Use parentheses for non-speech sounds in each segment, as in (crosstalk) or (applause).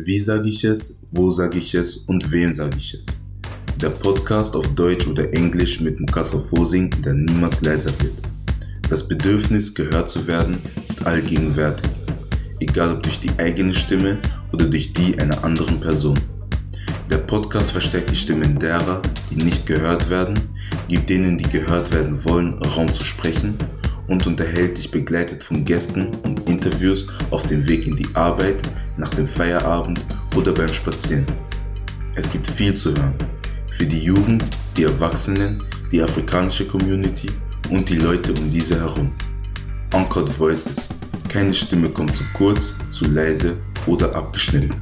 Wie sage ich es, wo sage ich es und wem sage ich es? Der Podcast auf Deutsch oder Englisch mit Mukasa Fosing, der niemals leiser wird. Das Bedürfnis, gehört zu werden, ist allgegenwärtig. Egal ob durch die eigene Stimme oder durch die einer anderen Person. Der Podcast verstärkt die Stimmen derer, die nicht gehört werden, gibt denen, die gehört werden wollen, Raum zu sprechen und unterhält dich begleitet von Gästen und Interviews auf dem Weg in die Arbeit, nach dem Feierabend oder beim Spazieren. Es gibt viel zu hören. Für die Jugend, die Erwachsenen, die afrikanische Community und die Leute um diese herum. Uncut Voices. Keine Stimme kommt zu kurz, zu leise oder abgeschnitten.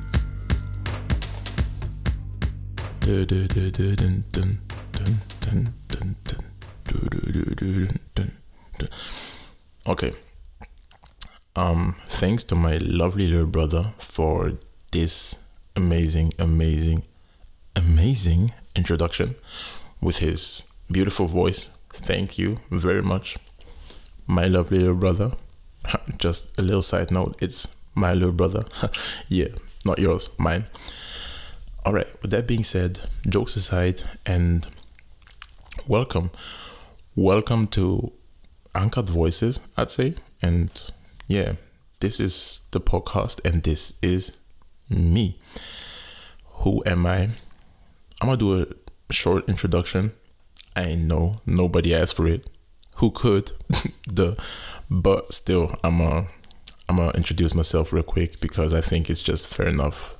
Okay. Um, thanks to my lovely little brother for this amazing, amazing, amazing introduction with his beautiful voice. Thank you very much, my lovely little brother. (laughs) Just a little side note it's my little brother. (laughs) yeah, not yours, mine. All right, with that being said, jokes aside, and welcome. Welcome to Uncut Voices, I'd say. And yeah, this is the podcast, and this is me. Who am I? I'm gonna do a short introduction. I know nobody asked for it. Who could? (laughs) the but still I'm gonna I'm gonna introduce myself real quick because I think it's just fair enough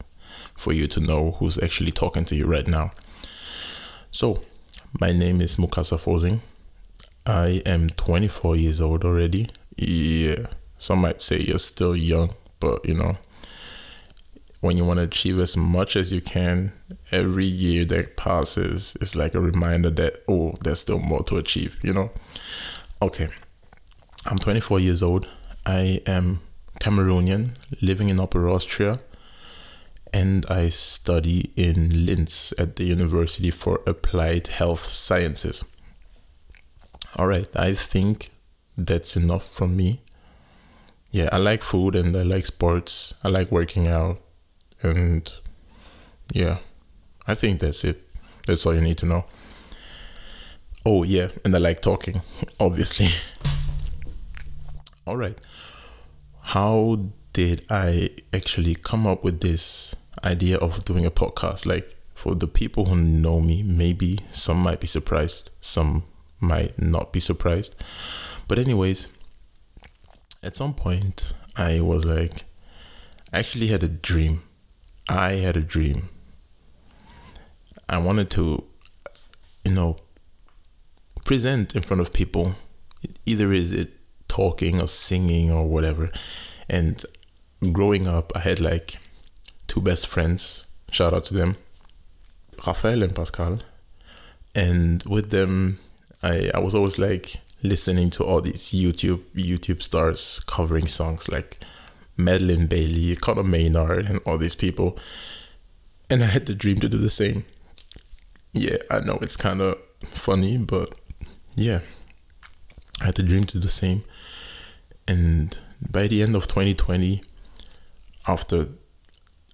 for you to know who's actually talking to you right now. So, my name is Mukasa Fosing. I am 24 years old already. Yeah, some might say you're still young, but you know, when you want to achieve as much as you can, every year that passes is like a reminder that, oh, there's still more to achieve, you know? Okay, I'm 24 years old. I am Cameroonian, living in Upper Austria and I study in Linz at the University for Applied Health Sciences. All right, I think that's enough from me. Yeah, I like food and I like sports. I like working out. And yeah, I think that's it. That's all you need to know. Oh, yeah, and I like talking, (laughs) obviously. all right. How did I actually come up with this idea of doing a podcast? Like, for the people who know me, maybe some might be surprised, some might not be surprised. But, anyways, at some point, I was like, I actually had a dream. I had a dream. I wanted to, you know, present in front of people. Either is it talking or singing or whatever. And growing up, I had like two best friends. Shout out to them, Rafael and Pascal. And with them, I, I was always like listening to all these YouTube YouTube stars covering songs like Madilyn Bailey, Conor Maynard, and all these people. And I had the dream to do the same. Yeah, I know it's kind of funny, but yeah, I had the dream to do the same. And by the end of 2020, after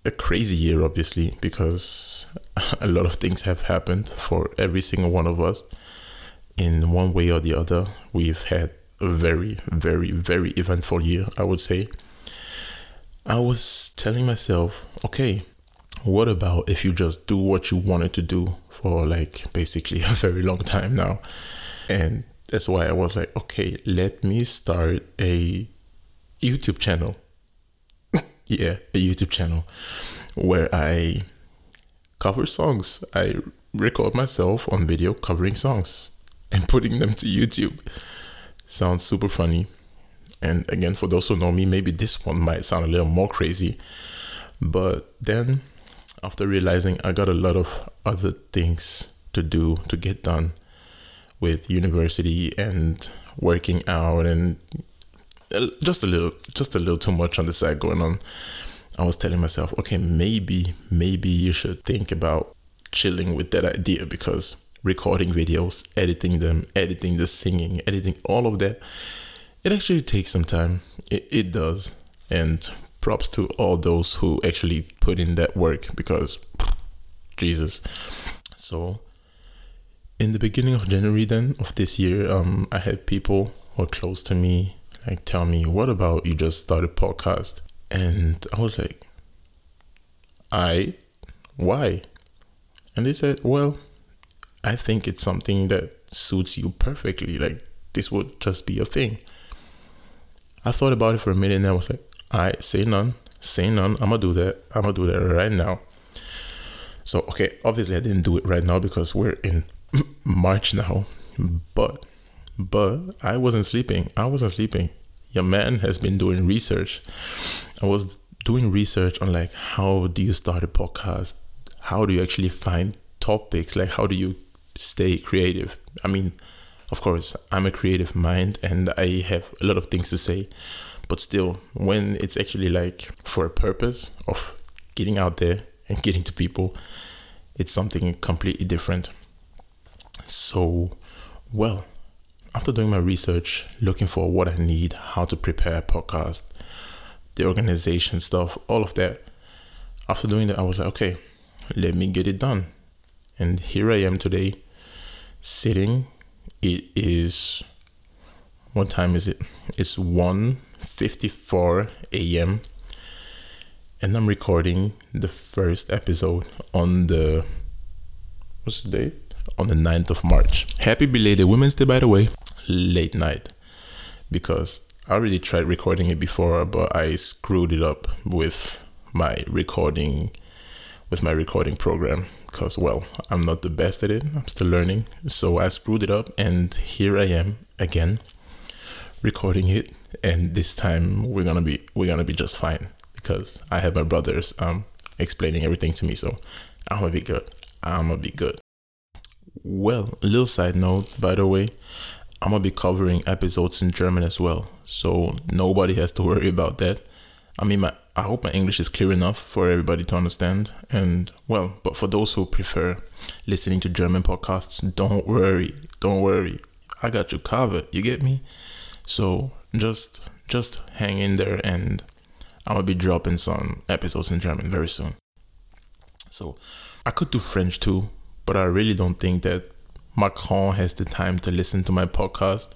a crazy year, obviously, because (laughs) a lot of things have happened for every single one of us. In one way or the other, we've had a very, very, very eventful year, I would say. I was telling myself, okay, what about if you just do what you wanted to do for like basically (laughs) a very long time now? And that's why I was like, okay, let me start a YouTube channel (laughs) yeah, a YouTube channel where I cover songs. I record myself on video covering songs and putting them to YouTube. Sounds super funny. And again, for those who know me, maybe this one might sound a little more crazy. But then, after realizing I got a lot of other things to do to get done with university and working out and uh, just a little just a little too much on the side going on i was telling myself okay maybe maybe you should think about chilling with that idea because recording videos editing them editing the singing editing all of that it actually takes some time it, it does and props to all those who actually put in that work because (sniffs) Jesus. So in the beginning of January then of this year, um, I had people who are close to me like tell me, what about you just started podcast? And I was like, I why? And they said, Well, I think it's something that suits you perfectly. Like this would just be a thing. I thought about it for a minute and I was like, I say none, say none. I'm gonna do that. I'm gonna do that right now. So okay, obviously I didn't do it right now because we're in (clears throat) March now. But but I wasn't sleeping. I wasn't sleeping. Your man has been doing research. I was doing research on like how do you start a podcast? How do you actually find topics? Like how do you stay creative? I mean, of course, I'm a creative mind and I have a lot of things to say, but still, when it's actually like for a purpose of getting out there and getting to people, it's something completely different. So, well, after doing my research, looking for what I need, how to prepare a podcast, the organization stuff, all of that. After doing that, I was like, okay, let me get it done. And here I am today, sitting. It is what time is it? It's 1:54 a.m. And I'm recording the first episode on the what's the date? On the 9th of March. Happy belated Women's Day by the way. Late night. Because I already tried recording it before, but I screwed it up with my recording with my recording program because well, I'm not the best at it. I'm still learning. So I screwed it up and here I am again recording it and this time we're to be we're to be just fine because I have my brothers um explaining everything to me. So I'm to be good. I'm to be good. Well, little side note by the way, I'm gonna be covering episodes in German as well, so nobody has to worry about that. I mean, my I hope my English is clear enough for everybody to understand. And well, but for those who prefer listening to German podcasts, don't worry, don't worry, I got you covered. You get me? So just just hang in there, and I'm gonna be dropping some episodes in German very soon. So I could do French too, but I really don't think that Macron has the time to listen to my podcast.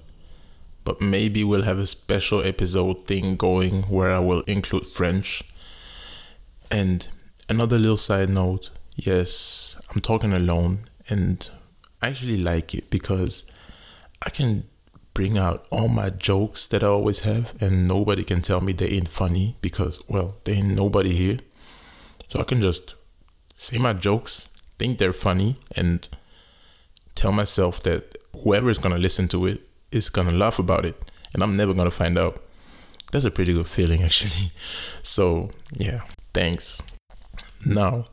But maybe we'll have a special episode thing going where I will include French. And another little side note yes, I'm talking alone, and I actually like it because I can bring out all my jokes that I always have, and nobody can tell me they ain't funny because, well, there ain't nobody here. So I can just say my jokes, think they're funny, and tell myself that whoever is going to listen to it is to laugh about it and I'm never to find out. That's a pretty good feeling, (laughs) actually. So, yeah, thanks. Now,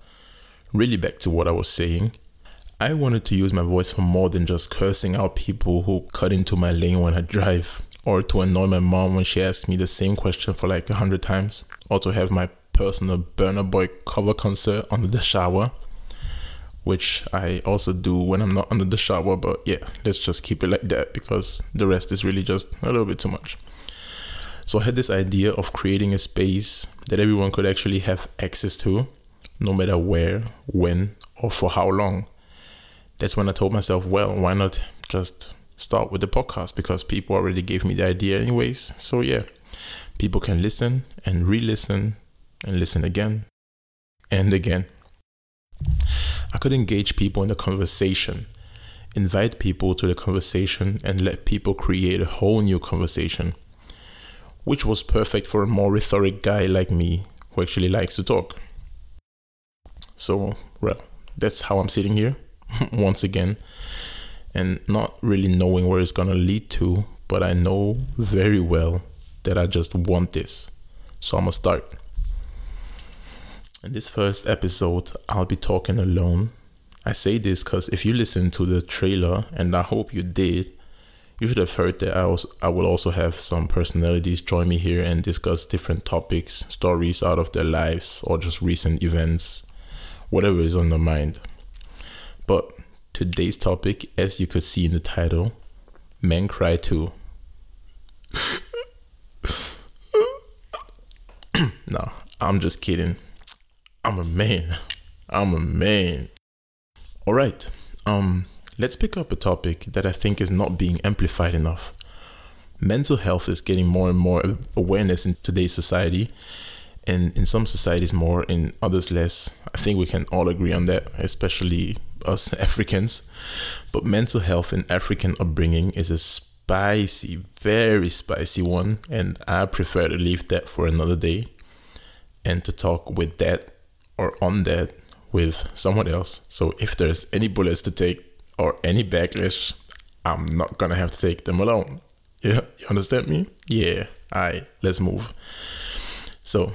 really back to what I was saying. I wanted to use my voice for more than just cursing out people who cut into my lane when I drive, or to annoy my mom when she asks me the same question for like a hundred times, or to have my personal Burna Boy cover concert under the shower which I also do when I'm not under the shower. But yeah, let's just keep it like that because the rest is really just a little bit too much. So I had this idea of creating a space that everyone could actually have access to, no matter where, when, or for how long. That's when I told myself, well, why not just start with the podcast because people already gave me the idea, anyways. So yeah, people can listen and re listen and listen again and again. I could engage people in the conversation, invite people to the conversation, and let people create a whole new conversation, which was perfect for a more rhetoric guy like me who actually likes to talk. So, well, that's how I'm sitting here (laughs) once again and not really knowing where it's gonna lead to, but I know very well that I just want this. So I'm gonna start. In this first episode, I'll be talking alone. I say this because if you listen to the trailer, and I hope you did, you should have heard that I, was, I will also have some personalities join me here and discuss different topics, stories out of their lives, or just recent events, whatever is on their mind. But today's topic, as you could see in the title, Men Cry Too. (coughs) No, I'm just kidding. I'm a man. I'm a man. All right. Um, let's pick up a topic that I think is not being amplified enough. Mental health is getting more and more awareness in today's society, and in some societies more, in others less. I think we can all agree on that, especially us (laughs) Africans. But mental health in African upbringing is a spicy, very spicy one, and I prefer to leave that for another day and to talk with that or on that with someone else. So if there's any bullets to take or any backlash, I'm not gonna have to take them alone. (laughs) Yeah, you understand me? Yeah. Alright, let's move. So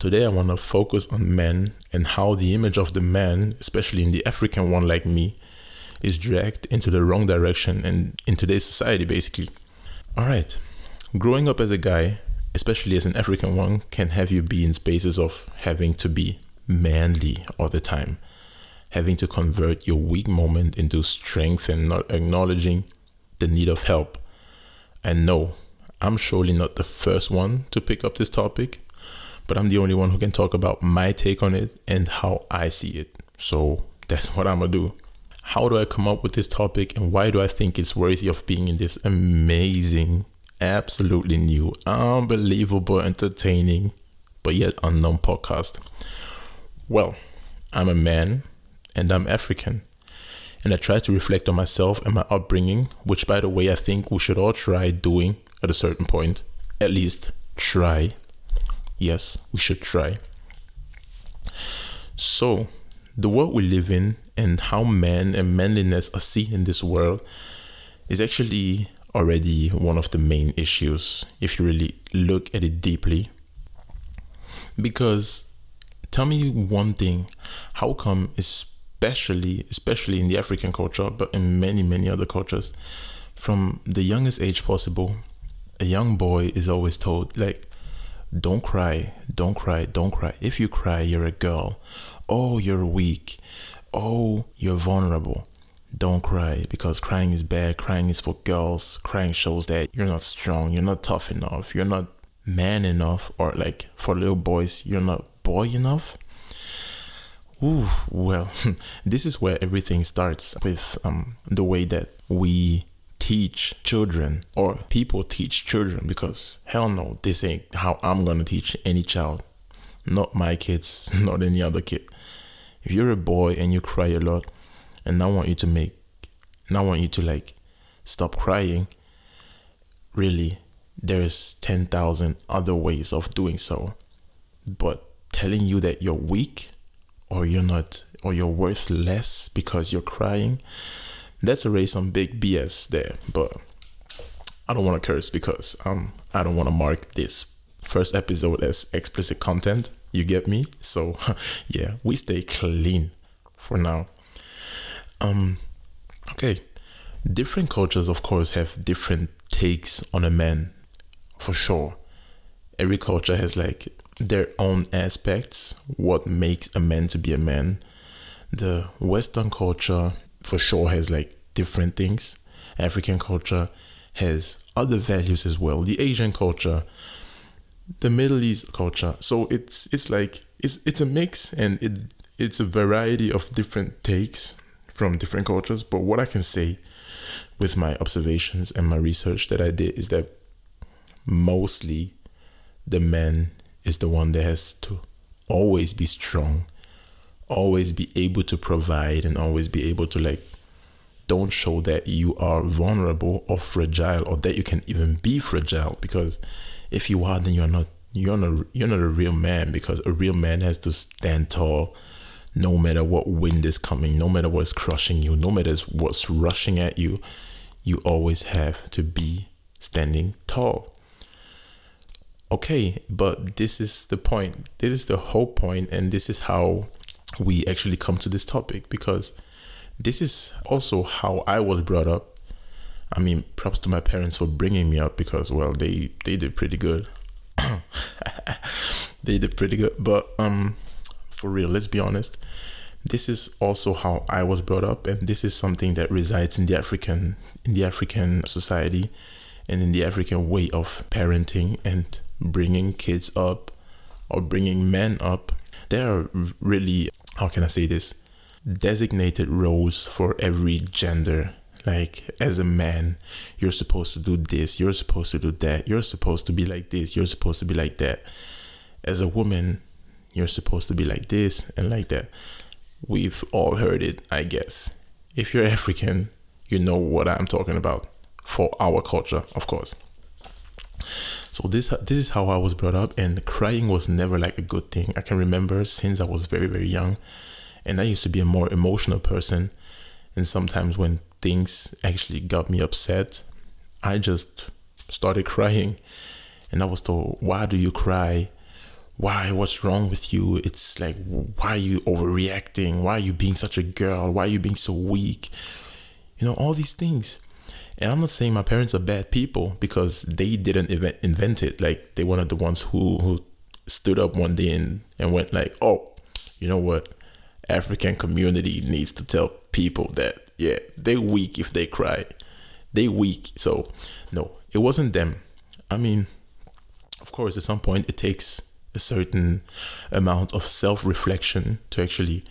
today I wanna focus on men and how the image of the man, especially in the African one like me, is dragged into the wrong direction and in today's society basically. Alright. Growing up as a guy, especially as an African one, can have you be in spaces of having to be manly all the time, having to convert your weak moment into strength and not acknowledging the need of help. And no, I'm surely not the first one to pick up this topic, but I'm the only one who can talk about my take on it and how I see it. So that's what I'm gonna do. How do I come up with this topic and why do I think it's worthy of being in this amazing, absolutely new, unbelievable, entertaining, but yet unknown podcast? Well, I'm a man and I'm African. And I try to reflect on myself and my upbringing, which, by the way, I think we should all try doing at a certain point. At least try. Yes, we should try. So, the world we live in and how men and manliness are seen in this world is actually already one of the main issues if you really look at it deeply. Because tell me one thing how come especially especially in the african culture but in many many other cultures from the youngest age possible a young boy is always told like don't cry don't cry don't cry. If you cry you're a girl. Oh you're weak. Oh you're vulnerable don't cry because crying is bad crying is for girls crying shows that you're not strong you're not tough enough you're not man enough or like for little boys you're not boy enough? Ooh, well, (laughs) this is where everything starts with um, the way that we teach children or people teach children because hell no, this ain't how I'm gonna teach any child. Not my kids, (laughs) not any other kid. If you're a boy and you cry a lot, and I want you to make, and I want you to like stop crying, really, there's 10,000 other ways of doing so. But telling you that you're weak or you're not or you're worth less because you're crying that's already some big bs there. But i don't want to curse because um i don't want to mark this first episode as explicit content you get me? So (laughs) yeah we stay clean for now um okay different cultures of course have different takes on a man for sure every culture has like their own aspects, what makes a man to be a man. The Western culture for sure has like different things. African culture has other values as well. The Asian culture, the Middle East culture. So it's it's like it's it's a mix and it it's a variety of different takes from different cultures. But what I can say with my observations and my research that I did is that mostly the man is the one that has to always be strong, always be able to provide, and always be able to like don't show that you are vulnerable or fragile or that you can even be fragile because if you are then you're not you're not you're not a real man because a real man has to stand tall no matter what wind is coming no matter what's crushing you no matter what's rushing at you you always have to be standing tall okay, but this is the point. This is the whole point, and this is how we actually come to this topic because this is also how I was brought up. I mean, props to my parents for bringing me up because well, they they did pretty good. (coughs) they did pretty good, but um, for real, let's be honest. This is also how I was brought up, and this is something that resides in the African in the African society and in the African way of parenting and bringing kids up or bringing men up, there are really, how can I say this, designated roles for every gender. Like, as a man, you're supposed to do this, you're supposed to do that, you're supposed to be like this, you're supposed to be like that. As a woman, you're supposed to be like this and like that. We've all heard it, I guess. If you're African, you know what I'm talking about for our culture, of course. So this this is how I was brought up, and crying was never like a good thing. I can remember since I was very very young, and I used to be a more emotional person, and sometimes when things actually got me upset, I just started crying, and I was told, "Why do you cry? Why? What's wrong with you? It's like, why are you overreacting? Why are you being such a girl? Why are you being so weak? You know all these things." And I'm not saying my parents are bad people because they didn't invent it. Like they were not the ones who who stood up one day and, and went like, oh, you know what? African community needs to tell people that yeah, they're weak if they cry. They weak. So no, it wasn't them. I mean, of course, at some point it takes a certain amount of self-reflection to actually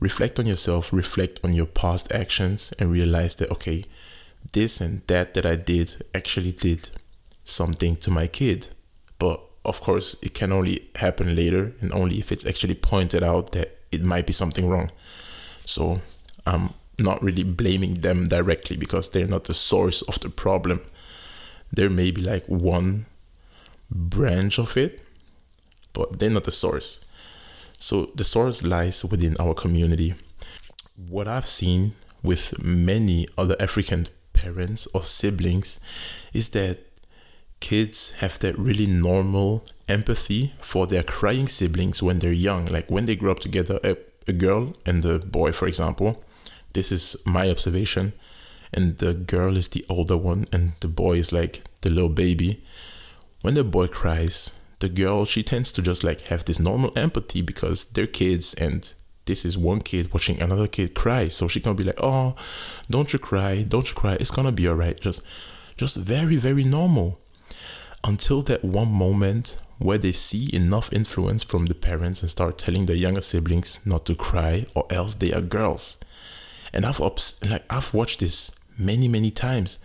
reflect on yourself, reflect on your past actions, and realize that okay, this and that that I did actually did something to my kid. But of course, it can only happen later and only if it's actually pointed out that it might be something wrong. So I'm not really blaming them directly because they're not the source of the problem. There may be like one branch of it, but they're not the source. So the source lies within our community. What I've seen with many other African parents or siblings is that kids have that really normal empathy for their crying siblings when they're young. Like when they grow up together, a, a girl and a boy, for example. This is my observation. And the girl is the older one, and the boy is like the little baby. When the boy cries, the girl, she tends to just like have this normal empathy because they're kids and this is one kid watching another kid cry. So she can be like, "Oh, don't you cry, don't you cry. It's gonna be alright." Just, just very, very normal. Until that one moment where they see enough influence from the parents and start telling their younger siblings not to cry or else they are girls. And I've ups- like I've watched this many, many times.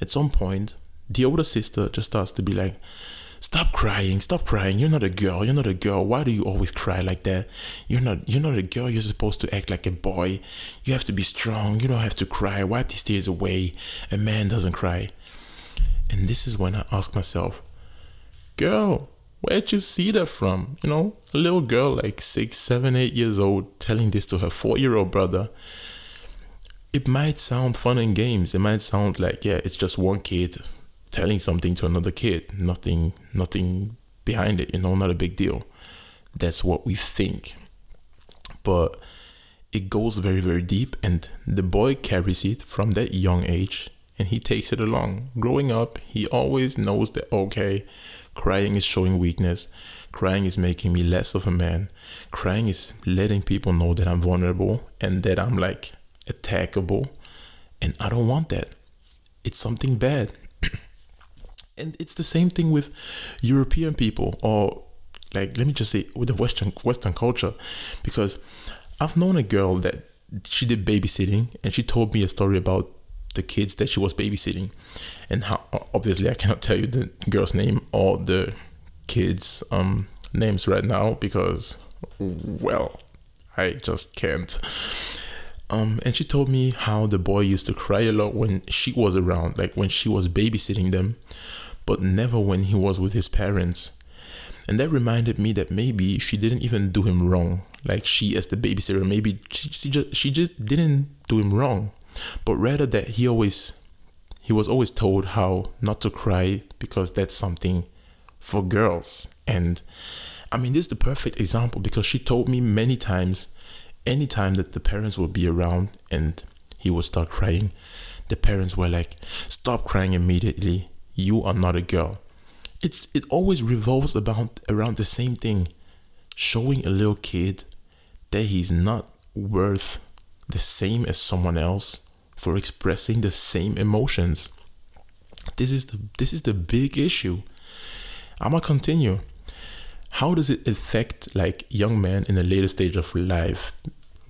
At some point, the older sister just starts to be like, Stop crying, stop crying. You're not a girl. You're not a girl. Why do you always cry like that? You're not you're not a girl. You're supposed to act like a boy. You have to be strong. You don't have to cry. Wipe these tears away. A man doesn't cry. And this is when I ask myself, girl, where'd you see that from? You know, a little girl like six, seven, eight years old telling this to her four year old brother. It might sound fun in games. It might sound like, yeah, it's just one kid telling something to another kid. Nothing, nothing behind it. You know, not a big deal. That's what we think, but it goes very, very deep, and the boy carries it from that young age, and he takes it along. Growing up, he always knows that okay, crying is showing weakness. Crying is making me less of a man. Crying is letting people know that I'm vulnerable and that I'm like attackable. And I don't want that. It's something bad and it's the same thing with European people or like let me just say with the Western Western culture, because I've known a girl that she did babysitting and she told me a story about the kids that she was babysitting. And how obviously I cannot tell you the girl's name or the kids um names right now because well I just can't. Um and she told me how the boy used to cry a lot when she was around like when she was babysitting them but never when he was with his parents. And that reminded me that maybe she didn't even do him wrong. Like she, as the babysitter, maybe she, she just she just didn't do him wrong, but rather that he always he was always told how not to cry because that's something for girls. And I mean, this is the perfect example because she told me many times, anytime that the parents would be around and he would start crying, the parents were like, "Stop crying immediately you are not a girl. It's it always revolves about around the same thing, showing a little kid that he's not worth the same as someone else for expressing the same emotions. This is the this is the big issue. I'm gonna continue. how does it affect like young men in a later stage of life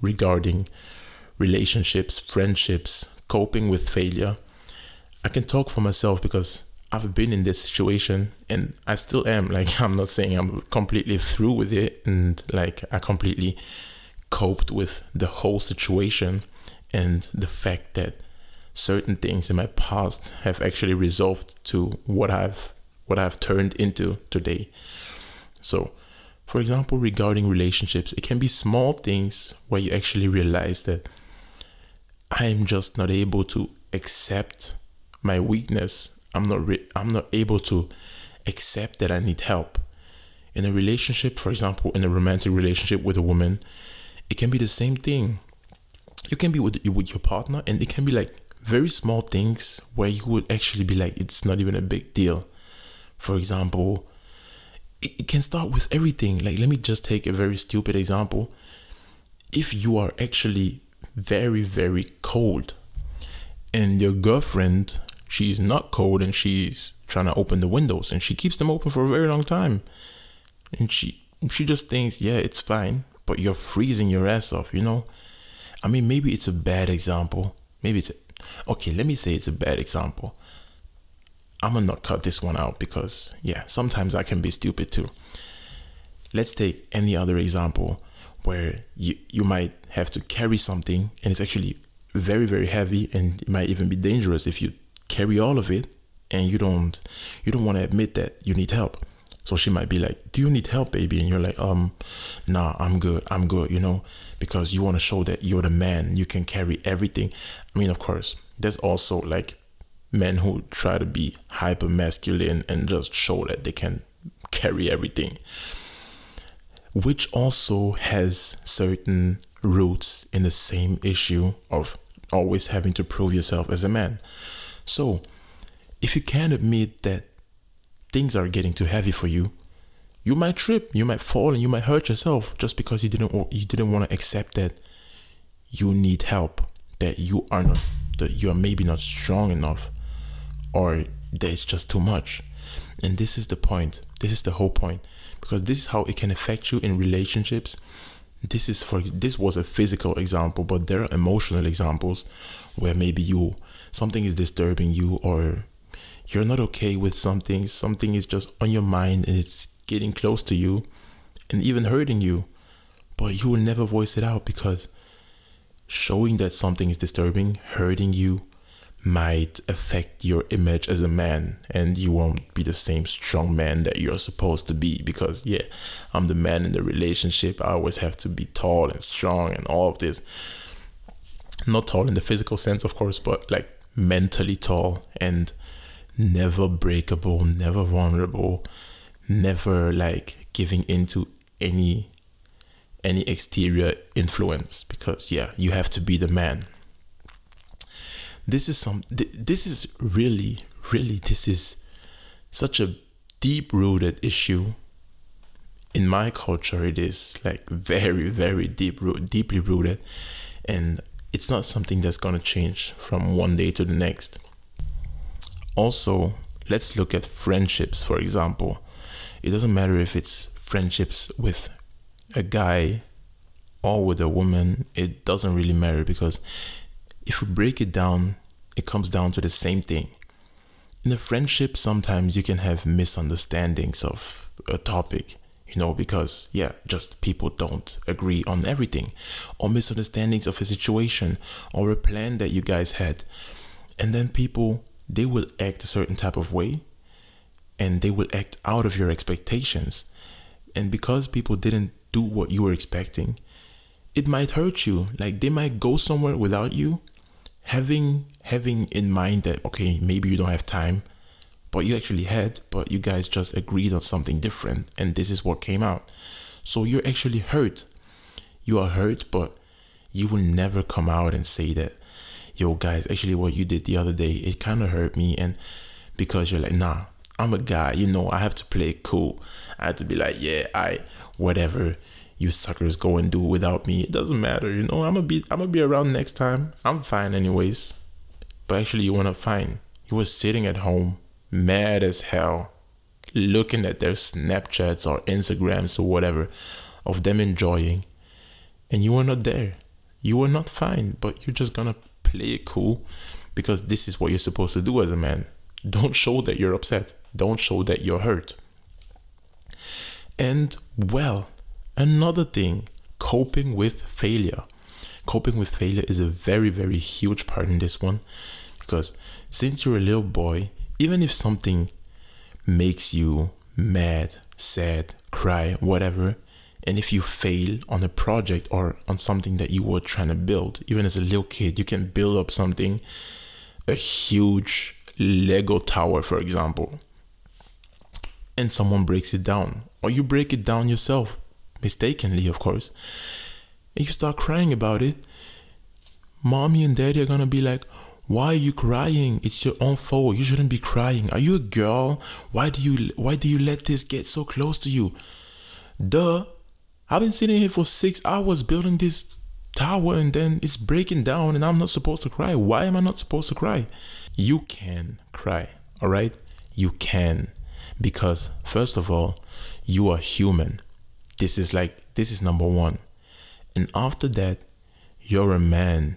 regarding relationships, friendships, coping with failure? I can talk for myself because I've been in this situation and I still am. Like, (laughs) I'm not saying I'm completely through with it and like I completely coped with the whole situation and the fact that certain things in my past have actually resolved to what I've what I've turned into today. So, for example, regarding relationships, it can be small things where you actually realize that I'm just not able to accept my weakness. I'm not re- I'm not able to accept that I need help. In a relationship, for example, in a romantic relationship with a woman, it can be the same thing. You can be with with your partner, and it can be like very small things where you would actually be like, it's not even a big deal. For example, it, it can start with everything. Like, let me just take a very stupid example. If you are actually very, very cold and your girlfriend, she's not cold and she's trying to open the windows and she keeps them open for a very long time. And she she just thinks, yeah, it's fine, but you're freezing your ass off, you know? I mean, maybe it's a bad example. Maybe it's a, okay, let me say it's a bad example. I'm gonna not cut this one out because, yeah, sometimes I can be stupid too. Let's take any other example where you, you might have to carry something and it's actually very, very heavy and it might even be dangerous if you carry all of it and you don't you don't want to admit that you need help. So she might be like, "Do you need help, baby?" And you're like, "Um, nah, I'm good. I'm good." You know, because you want to show that you're the man. You can carry everything. I mean, of course, there's also like men who try to be hyper masculine and just show that they can carry everything, which also has certain roots in the same issue of always having to prove yourself as a man. So, if you can't admit that things are getting too heavy for you, you might trip, you might fall, and you might hurt yourself just because you didn't you didn't want to accept that you need help, that you are not that you are maybe not strong enough, or that it's just too much. And this is the point. This is the whole point, because this is how it can affect you in relationships. This is for this was a physical example, but there are emotional examples where maybe you something is disturbing you or you're not okay with something, something is just on your mind and it's getting close to you and even hurting you, but you will never voice it out because showing that something is disturbing, hurting you, might affect your image as a man and you won't be the same strong man that you're supposed to be because yeah i'm the man in the relationship. I always have to be tall and strong and all of this. Not tall in the physical sense of course but like mentally tall and never breakable, never vulnerable, never like giving into any any exterior influence because yeah, you have to be the man. This is some this is really really this is such a deep rooted issue in my culture it is like very very deep root deeply rooted and it's not something that's going to change from one day to the next also, let's look at friendships, for example. It doesn't matter if it's friendships with a guy or with a woman, it doesn't really matter because if we break it down, it comes down to the same thing. In a friendship, sometimes you can have misunderstandings of a topic, you know, because, yeah, just people don't agree on everything, or misunderstandings of a situation or a plan that you guys had. And then people they will act a certain type of way and they will act out of your expectations. And because people didn't do what you were expecting, it might hurt you. Like they might go somewhere without you, having having in mind that okay, maybe you don't have time, but you actually had, but you guys just agreed on something different and this is what came out. So you're actually hurt. You are hurt, but you will never come out and say that yo guys actually what you did the other day it kind of hurt me and because you're like nah i'm a guy you know i have to play cool i have to be like yeah i whatever you suckers go and do without me it doesn't matter you know i'm gonna be i'm gonna be around next time i'm fine anyways but actually you weren't fine you were sitting at home mad as hell looking at their Snapchats or Instagrams or whatever of them enjoying, and you were not there. You were not fine, but you're just gonna play it cool because this is what you're supposed to do as a man. Don't show that you're upset. Don't show that you're hurt. And well, another thing coping with failure. Coping with failure is a very, very huge part in this one because since you're a little boy, even if something makes you mad, sad, cry, whatever, and if you fail on a project or on something that you were trying to build, even as a little kid, you can build up something, a huge Lego tower, for example, and someone breaks it down, or you break it down yourself, mistakenly, of course, and you start crying about it. Mommy and daddy are gonna be like, why are you crying? It's your own fault. You shouldn't be crying. Are you a girl? Why do you why do you let this get so close to you? Duh. I've been sitting here for six hours building this tower and then it's breaking down and I'm not supposed to cry. Why am I not supposed to cry? You can cry, all right? You can. Because, first of all, you are human. This is like, this is number one. And after that, you're a man.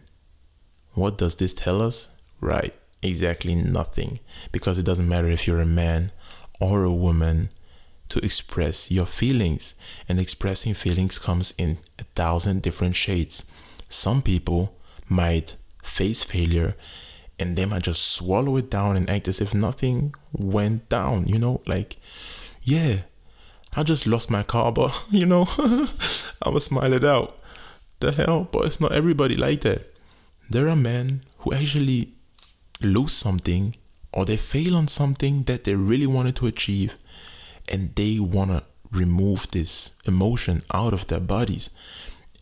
What does this tell us? Right, exactly nothing. Because it doesn't matter if you're a man or a woman to express your feelings. And expressing feelings comes in a thousand different shades. Some people might face failure and they might just swallow it down and act as if nothing went down, you know, like, yeah, I just lost my car, but (laughs) you know, (laughs) I'ma smile it out. The hell, but it's not everybody like that. There are men who actually lose something or they fail on something that they really wanted to achieve and they want to remove this emotion out of their bodies.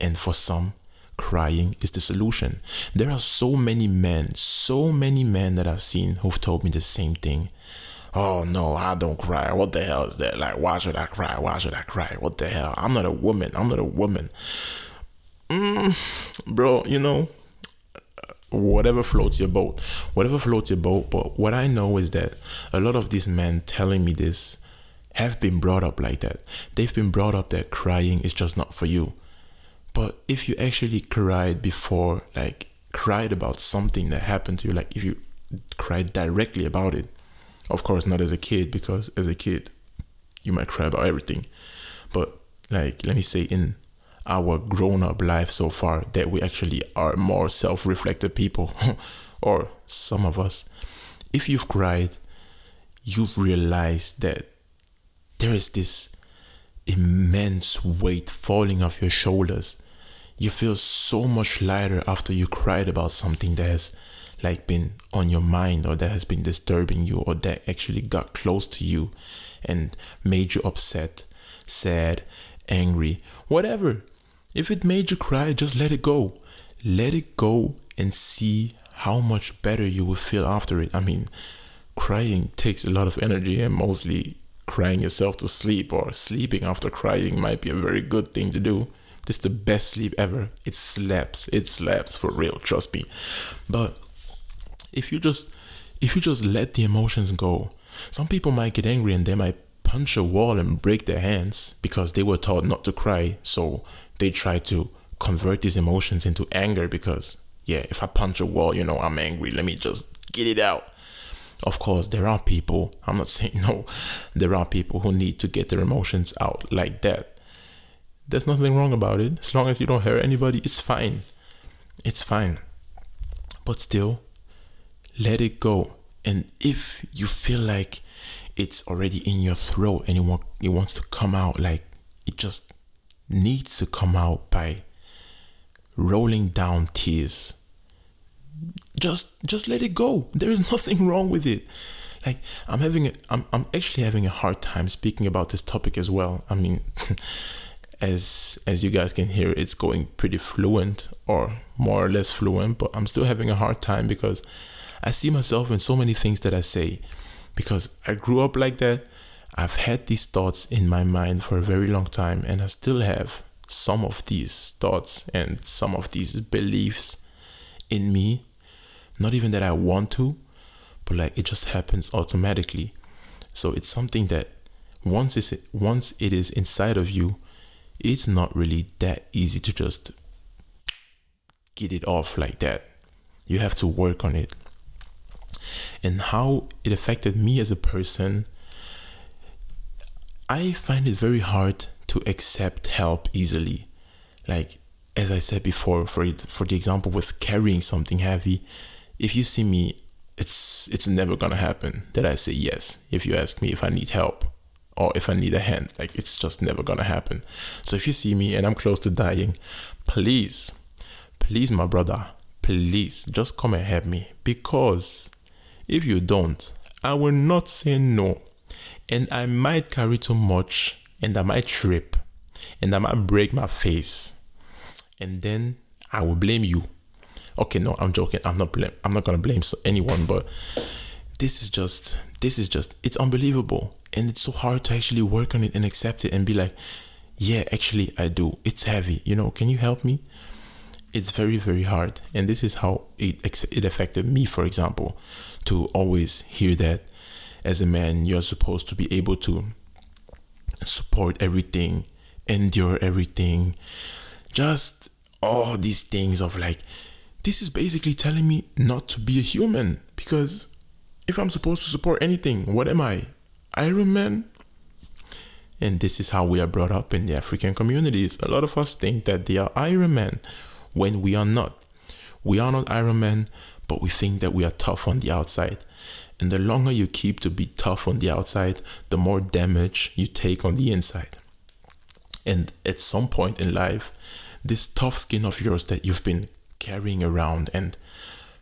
And for some, crying is the solution. There are so many men, so many men that I've seen who've told me the same thing. Oh no, I don't cry. What the hell is that? Like, why should I cry? Why should I cry? What the hell? I'm not a woman. I'm not a woman. Mm, bro, you know, whatever floats your boat, whatever floats your boat. But what I know is that a lot of these men telling me this have been brought up like that. They've been brought up that crying is just not for you. But if you actually cried before, like cried about something that happened to you, like if you cried directly about it, of course, not as a kid, because as a kid, you might cry about everything. But like, let me say, in our grown up life so far, that we actually are more self reflective people, (laughs) or some of us, if you've cried, you've realized that there is this immense weight falling off your shoulders. You feel so much lighter after you cried about something that has like been on your mind or that has been disturbing you or that actually got close to you and made you upset, sad, angry, whatever. If it made you cry, just let it go. Let it go and see how much better you will feel after it. I mean, crying takes a lot of energy and mostly crying yourself to sleep or sleeping after crying might be a very good thing to do. This is the best sleep ever. It slaps. It slaps for real, trust me. But if you just if you just let the emotions go, some people might get angry and they might punch a wall and break their hands because they were taught not to cry. So they try to convert these emotions into anger because yeah, if I punch a wall, you know, I'm angry. Let me just get it out. Of course, there are people, I'm not (laughs) saying no, there are people who need to get their emotions out like that. There's nothing wrong about it. As long as you don't hurt anybody, it's fine. It's fine. But still, let it go. And if you feel like it's already in your throat and it, want, it wants to come out, like it just needs to come out by rolling down tears. Just just let it go. There is (laughs) nothing wrong with it. Like i'm having a, I'm, I'm actually having a hard time speaking about this topic as well. I mean (laughs) as as you guys can hear it's going pretty fluent or more or less fluent but i'm still having a hard time because i see myself in so many things that i say because i grew up like that i've had these thoughts in my mind for a very long time and i still have some of these thoughts and some of these beliefs in me not even that I want to, but like it just happens automatically. So it's something that once it's once it is inside of you, it's not really that easy to just get it off like that. You have to work on it. And how it affected me as a person, I find it very hard to accept help easily. Like as I said before, for for the example with carrying something heavy, if you see me, it's it's never gonna happen that I say yes if you ask me if I need help or if I need a hand. Like it's just never gonna happen. So if you see me and I'm close to dying, please, please, my brother, please just come and help me. Because if you don't, I will not say no. And I might carry too much and I might trip and I might break my face. And then I will blame you. Okay, no, I'm joking. I'm not blame I'm not gonna blame anyone, but this is just this is just it's unbelievable and it's so hard to actually work on it and accept it and be like yeah actually i do it's heavy you know can you help me it's very very hard and this is how it it affected me for example to always hear that as a man you're supposed to be able to support everything endure everything just all these things of like this is basically telling me not to be a human because if i'm supposed to support anything what am i Iron Man. And this is how we are brought up in the African communities. A lot of us think that they are Iron Man when we are not. We are not Iron Man, but we think that we are tough on the outside. And the longer you keep to be tough on the outside, the more damage you take on the inside. And at some point in life, this tough skin of yours that you've been carrying around and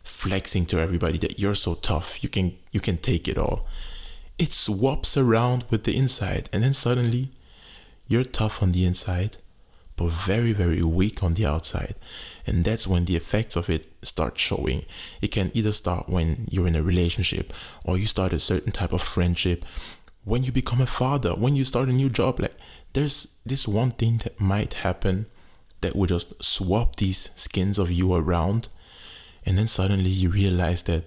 flexing to everybody that you're so tough, you can you can take it all it swaps around with the inside, and then suddenly you're tough on the inside, but very, very weak on the outside. And that's when the effects of it start showing. It can either start when you're in a relationship, or you start a certain type of friendship, when you become a father, when you start a new job. Like, there's this one thing that might happen that will just swap these skins of you around, and then suddenly you realize that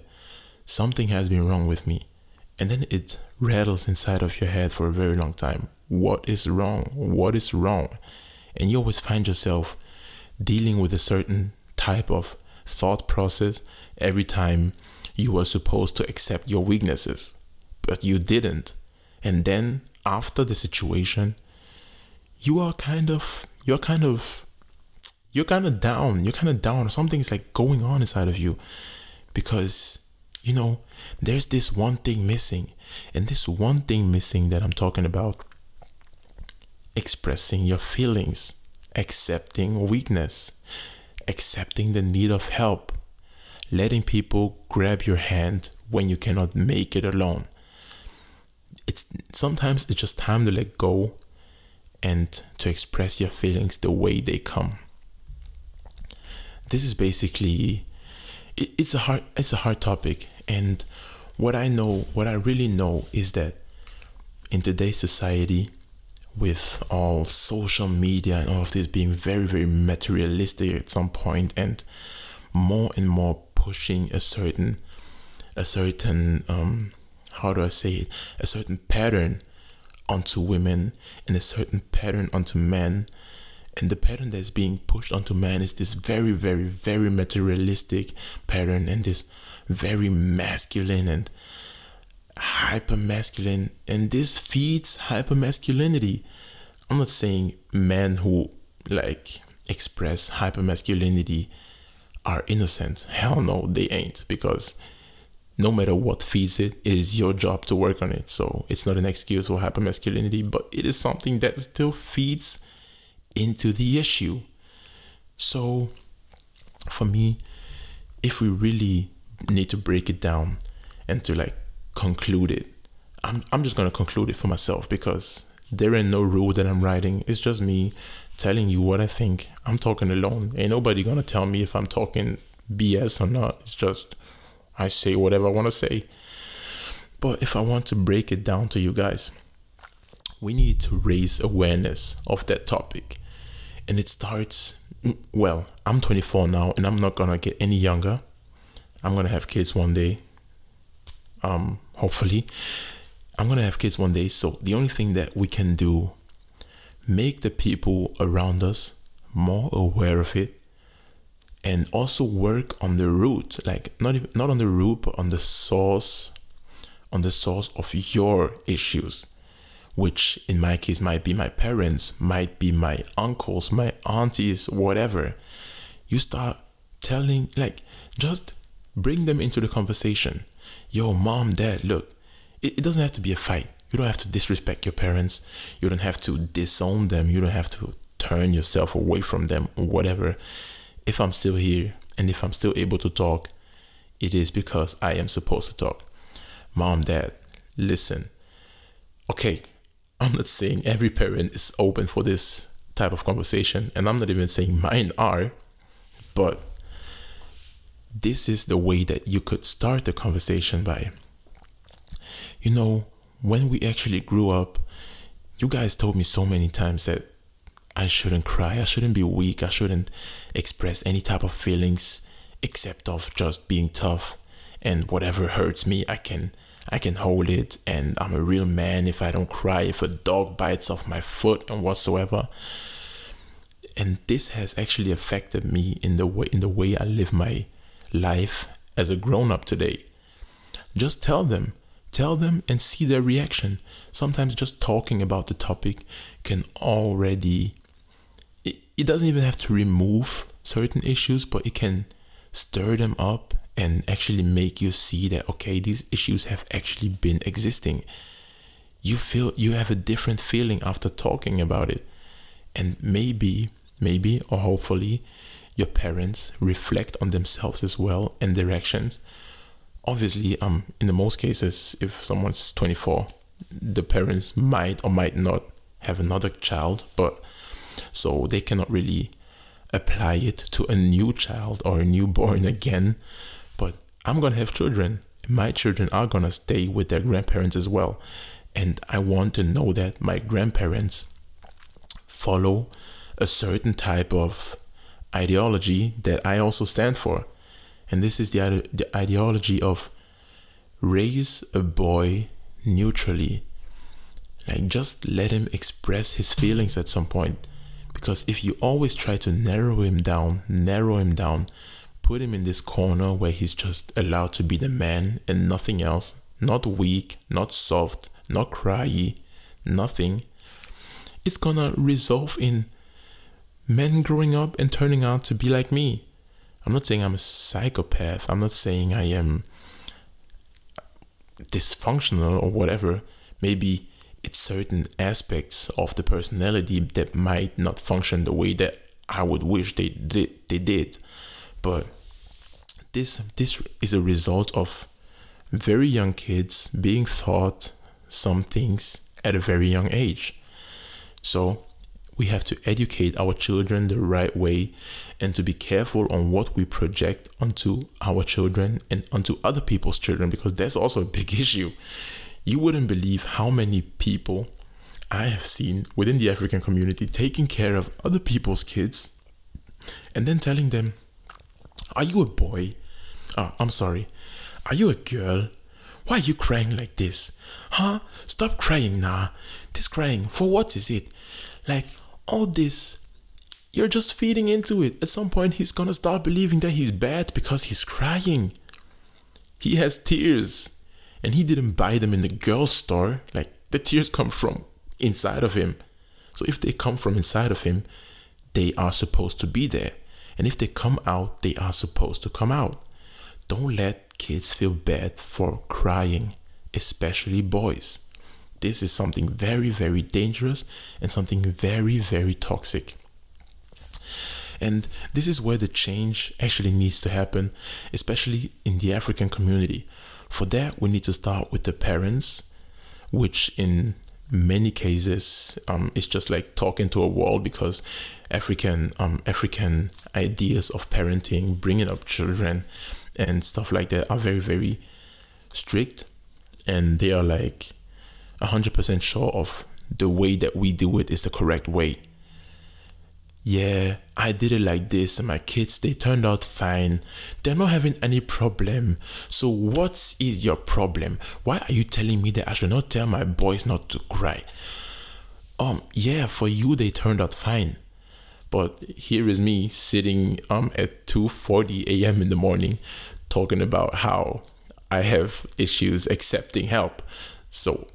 something has been wrong with me and then it rattles inside of your head for a very long time. What is wrong? What is wrong? And you always find yourself dealing with a certain type of thought process every time you were supposed to accept your weaknesses, but you didn't. And then after the situation, you are kind of, you're kind of, you're kind of down. You're kind of down. Something's like going on inside of you because you know, there's this one thing missing. And this one thing missing that I'm talking about expressing your feelings, accepting weakness, accepting the need of help, letting people grab your hand when you cannot make it alone. It's sometimes it's just time to let go and to express your feelings the way they come. This is basically it, it's a hard it's a hard topic and what I know, what I really know is that in today's society, with all social media and all of this being very, very materialistic at some point and more and more pushing a certain, a certain, um, how do I say it, a certain pattern onto women and a certain pattern onto men. And the pattern that's being pushed onto men is this very, very, very materialistic pattern and this very masculine and hyper masculine, and this feeds hyper masculinity. I'm not saying men who like express hyper masculinity are innocent. Hell no, they ain't because no matter what feeds it, it is your job to work on it. So it's not an excuse for hyper masculinity, but it is something that still feeds into the issue. So for me, if we really need to break it down and to like conclude it. I'm I'm just gonna conclude it for myself because there ain't no rule that I'm writing. It's just me telling you what I think. I'm talking alone. Ain't nobody gonna tell me if I'm talking BS or not. It's just I say whatever I wanna say. But if I want to break it down to you guys, we need to raise awareness of that topic. And it starts mm, well, I'm 24 now and I'm not gonna get any younger. I'm gonna have kids one day. Um, hopefully. I'm gonna have kids one day, so the only thing that we can do make the people around us more aware of it and also work on the root like not even, not on the root but on the source on the source of your issues which in my case might be my parents might be my uncles my aunties whatever you start telling like just bring them into the conversation yo mom dad look it, it doesn't have to be a fight you don't have to disrespect your parents. You don't have to disown them. You don't have to turn yourself away from them or whatever. If I'm still here and if I'm still able to talk, it is because I am supposed to talk. Mom, dad, listen. Okay, I'm not saying every parent is open for this type of conversation, and I'm not even saying mine are, but this is the way that you could start the conversation by, you know, when we actually grew up, you guys told me so many times that I shouldn't cry, I shouldn't be weak, I shouldn't express any type of feelings except of just being tough and whatever hurts me, I can I can hold it and I'm a real man if I don't cry, if a dog bites off my foot and whatsoever. And this has actually affected me in the way in the way I live my life as a grown up today. Just tell them Tell them and see their reaction. Sometimes just talking about the topic can already, it, it doesn't even have to remove certain issues, but it can stir them up and actually make you see that, okay, these issues have actually been existing. You feel, you have a different feeling after talking about it. And maybe, maybe, or hopefully, your parents reflect on themselves as well and their actions. Obviously um in the most cases if someone's 24 the parents might or might not have another child but so they cannot really apply it to a new child or a newborn (laughs) again. But i'm gonna have children. My children are gonna stay with their grandparents as well. And i want to know that my grandparents follow a certain type of ideology that i also stand for and this is the, the ideology of raise a boy neutrally. Like, just let him express his feelings at some point. Because if you always try to narrow him down, narrow him down, put him in this corner where he's just allowed to be the man and nothing else, not weak, not soft, not cryy, nothing, it's gonna resolve in men growing up and turning out to be like me. I'm not saying I'm a psychopath. I'm not saying I am dysfunctional or whatever. Maybe it's certain aspects of the personality that might not function the way that I would wish they did. They did, but this this is a result of very young kids being taught some things at a very young age. So we have to educate our children the right way and to be careful on what we project onto our children and onto other people's children because that's also a big (laughs) issue. You wouldn't believe how many people I have seen within the African community taking care of other people's kids and then telling them, Are you a boy? Oh, I'm sorry. Are you a girl? Why are you crying like this? Huh? Stop crying now. This crying, for what is it? Like, all this you're just feeding into it. At some point, he's gonna start believing that he's bad because he's crying. He has tears, and he didn't buy them in the girl store. Like, the tears come from inside of him. So, if they come from inside of him, they are supposed to be there. And if they come out, they are supposed to come out. Don't let kids feel bad for crying, especially boys. This is something very, very dangerous and something very, very toxic. And this is where the change actually needs to happen, especially in the African community. For that, we need to start with the parents, which in many cases um, just like talking to a wall because African um, African ideas of parenting, bringing up children, and stuff like that are very very strict, and they are like 100% sure of the way that we do it is the correct way. yeah, I did it like this, and my kids they turned out fine. They're not having any problem. So what is your problem? Why are you telling me that I should not tell my boys not to cry? Um, yeah, for you they turned out fine. But here is me sitting um at 2:40 a.m. in the morning talking about how I have issues accepting help. So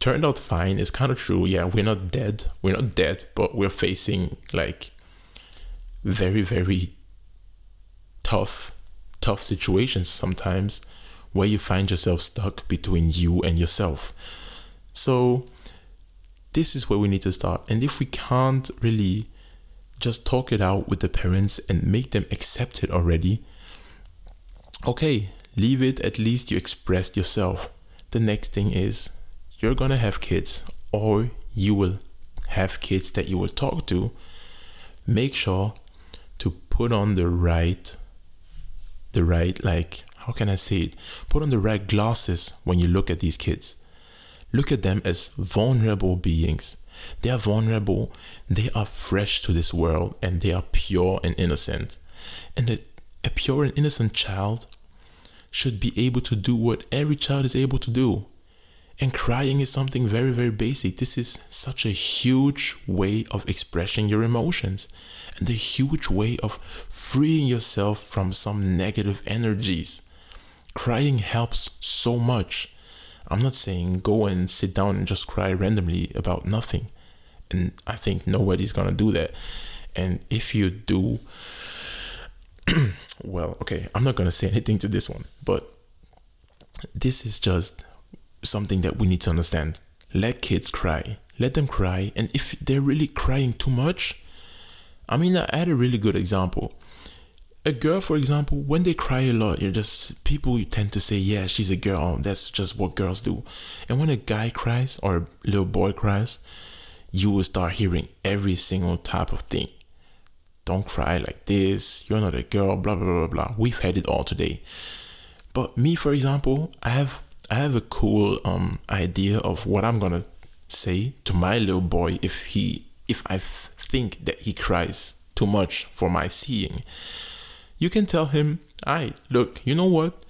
turned out fine is kind of true. Yeah, we're not dead. We're not dead, but we're facing like very, very tough, tough situations sometimes where you find yourself stuck between you and yourself. So, this is where we need to start. And if we can't really just talk it out with the parents and make them accept it already, okay, leave it. At least you expressed yourself. The next thing is you're gonna have kids or you will have kids that you will talk to, make sure to put on the right the right like how can I say it? Put on the right glasses when you look at these kids. Look at them as vulnerable beings. They are vulnerable, they are fresh to this world, and they are pure and innocent. And a, a pure and innocent child should be able to do what every child is able to do and crying is something very, very basic. This is such a huge way of expressing your emotions and a huge way of freeing yourself from some negative energies. Crying helps so much. I'm not saying go and sit down and just cry randomly about nothing. And I think nobody's gonna do that. And if you do, (clears throat) well, okay, I'm not gonna say anything to this one, but this is just something that we need to understand. Let kids cry. Let them cry. And if they're really crying too much, I mean, I had a really good example. A girl, for example, when they cry a lot, you're just people tend to say, "Yeah, she's a girl. That's just what girls do." And when a guy cries or a little boy cries, you will start hearing every single type of thing. Don't cry like this. You're not a girl. Blah blah blah blah. We've had it all today. But me, for example, I have I have a cool um idea of what I'm gonna say to my little boy if he if I think that he cries too much for my seeing. You can tell him, I look, you know what?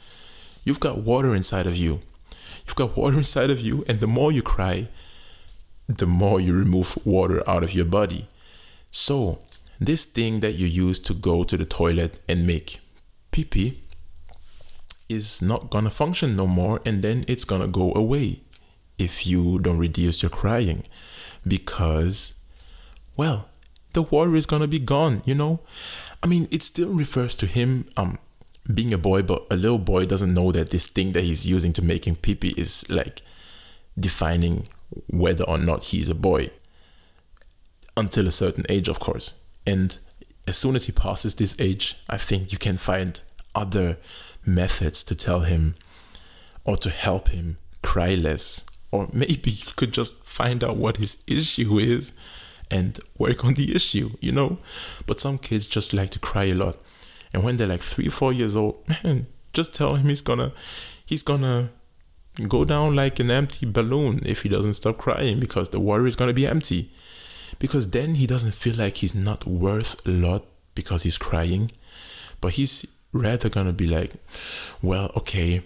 You've got water inside of you. You've got water (laughs) inside of you, and the more you cry, the more you remove water out of your body. So, this thing that you use to go to the toilet and make pee pee is not gonna function no more and then it's gonna go away if you don't reduce your crying. Because well the water is gonna be gone you know? I mean it still refers to him um being a boy but a little boy doesn't know that this thing that he's using to making pee pee is like defining whether or not he's a boy. Until a certain age of course. And as soon as he passes this age i think you can find other methods to tell him or to help him cry less. Or maybe you could just find out what his issue is and work on the issue, you know? But some kids just like to cry a lot. And when they're like three, four years old, (laughs) man, just tell him he's gonna he's gonna go down like an empty balloon if he doesn't stop crying because the water is gonna be empty. Because then he doesn't feel like he's not worth a lot because he's crying. But he's rather gonna be like, well, okay,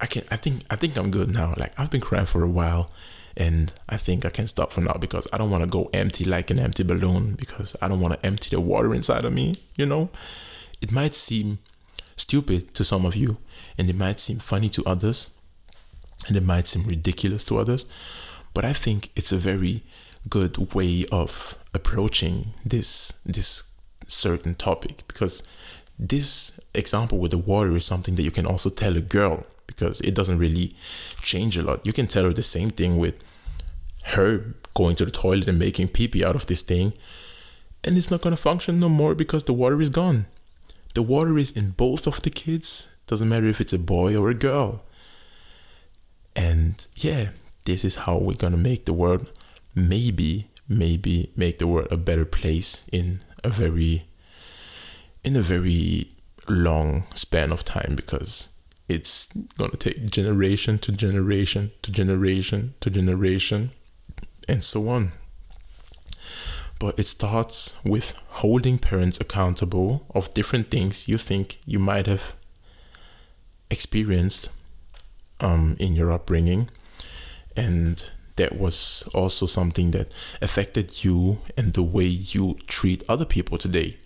I can I think I think I'm good now. Like I've been crying for a while and I think I can stop for now because I don't want to go empty like an empty balloon because I don't want to empty the water inside of me, you know? It might seem stupid to some of you and it might seem funny to others and it might seem ridiculous to others, but I think it's a very good way of approaching this this certain topic because this example with the water is something that you can also tell a girl because it doesn't really change a lot. You can tell her the same thing with her going to the toilet and making pee pee out of this thing, and it's not going to function no more because the water is gone. The water is in both of the kids, doesn't matter if it's a boy or a girl. And yeah, this is how we're going to make the world maybe, maybe make the world a better place in a very in a very long span of time because it's going to take generation to generation to generation to generation and so on. But it starts with holding parents accountable of different things you think you might have experienced um, in your upbringing. And that was also something that affected you and the way you treat other people today.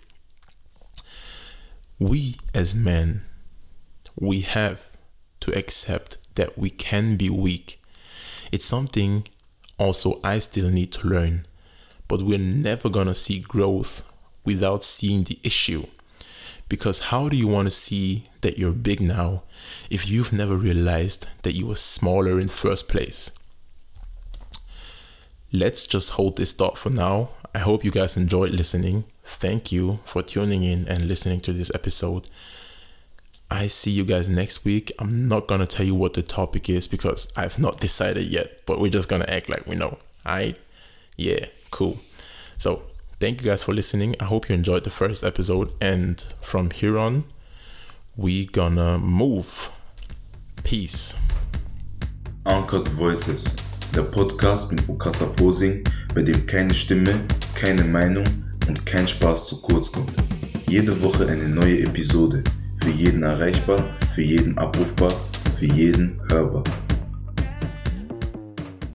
We as men, we have to accept that we can be weak. It's something also I still need to learn, but we're never gonna see growth without seeing the issue. Because how do you want to see that you're big now if you've never realized that you were smaller in first place? let's just hold this thought for now. I hope you guys enjoyed listening. Thank you for tuning in and listening to this episode. I see you guys next week. I'm not gonna tell you what the topic is because I've not (laughs) decided yet, but we're just gonna act like we know. I, yeah, cool. So thank you guys for listening. I hope you enjoyed the first episode, and from here on, we gonna move. Peace. Uncut Voices der Podcast mit Bukassa Fosing, bei dem keine Stimme, keine Meinung und kein Spaß zu kurz kommt. Jede Woche eine neue Episode, für jeden erreichbar, für jeden abrufbar, für jeden hörbar.